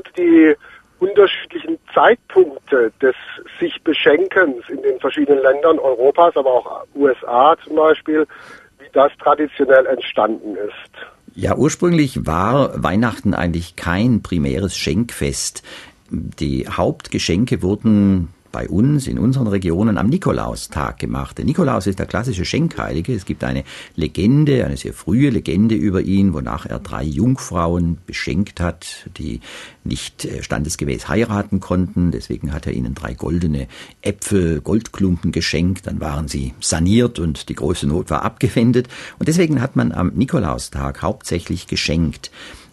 interessiert die unterschiedlichen Zeitpunkte des sich Beschenkens in den verschiedenen Ländern Europas, aber auch USA zum Beispiel, wie das traditionell entstanden ist. Ja, ursprünglich war Weihnachten eigentlich kein primäres Schenkfest. Die Hauptgeschenke wurden bei uns in unseren Regionen am Nikolaustag gemacht. Der Nikolaus ist der klassische Schenkheilige. Es gibt eine Legende, eine sehr frühe Legende über ihn, wonach er drei Jungfrauen beschenkt hat, die nicht äh, standesgemäß heiraten konnten. Deswegen hat er ihnen drei goldene Äpfel, Goldklumpen geschenkt. Dann waren sie saniert und die große Not war abgewendet. Und deswegen hat man am Nikolaustag hauptsächlich geschenkt.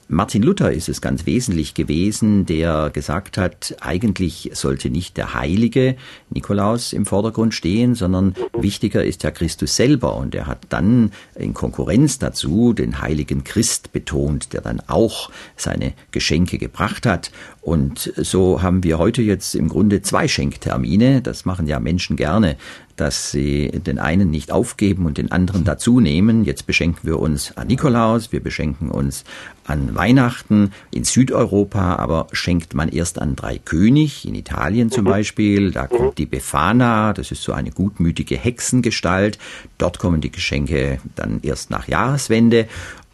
Martin Luther ist es ganz wesentlich gewesen, der gesagt hat, eigentlich sollte nicht der heilige Nikolaus im Vordergrund stehen, sondern wichtiger ist ja Christus selber. Und er hat dann in Konkurrenz dazu den heiligen Christ betont, der dann auch seine Geschenke gebracht hat. Und so haben wir heute jetzt im Grunde zwei Schenktermine. Das machen ja Menschen gerne dass sie den einen nicht aufgeben und den anderen dazu nehmen. Jetzt beschenken wir uns an Nikolaus, wir beschenken uns an Weihnachten in Südeuropa, aber schenkt man erst an Drei König, in Italien zum mhm. Beispiel. Da kommt die Befana, das ist so eine gutmütige Hexengestalt. Dort kommen die Geschenke dann erst nach Jahreswende.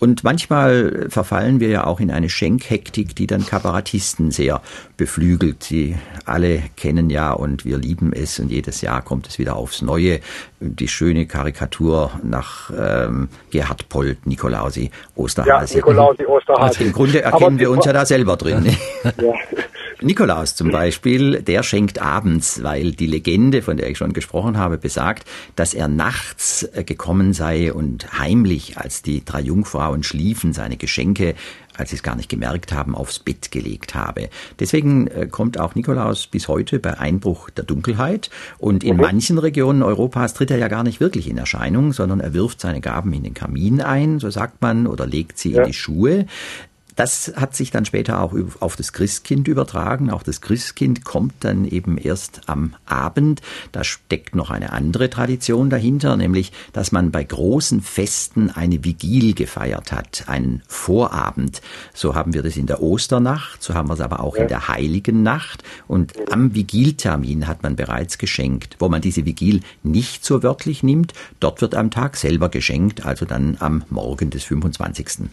Und manchmal verfallen wir ja auch in eine Schenkhektik, die dann Kabarettisten sehr beflügelt. Die alle kennen ja und wir lieben es und jedes Jahr kommt es wieder aufs Neue. Die schöne Karikatur nach ähm, Gerhard Polt, Nikolausi, Osterhase. Ja, Nikolausi, Osterhase. Also im Grunde erkennen wir uns ja da selber drin. Ja. Nikolaus zum Beispiel, der schenkt abends, weil die Legende, von der ich schon gesprochen habe, besagt, dass er nachts äh, gekommen sei und heimlich, als die drei Jungfrauen schliefen, seine Geschenke, als sie es gar nicht gemerkt haben, aufs Bett gelegt habe. Deswegen äh, kommt auch Nikolaus bis heute bei Einbruch der Dunkelheit und in mhm. manchen Regionen Europas tritt er ja gar nicht wirklich in Erscheinung, sondern er wirft seine Gaben in den Kamin ein, so sagt man, oder legt sie ja. in die Schuhe. Das hat sich dann später auch auf das Christkind übertragen. Auch das Christkind kommt dann eben erst am Abend. Da steckt noch eine andere Tradition dahinter, nämlich, dass man bei großen Festen eine Vigil gefeiert hat, einen Vorabend. So haben wir das in der Osternacht, so haben wir es aber auch in der Heiligen Nacht. Und am Vigiltermin hat man bereits geschenkt. Wo man diese Vigil nicht so wörtlich nimmt, dort wird am Tag selber geschenkt, also dann am Morgen des 25.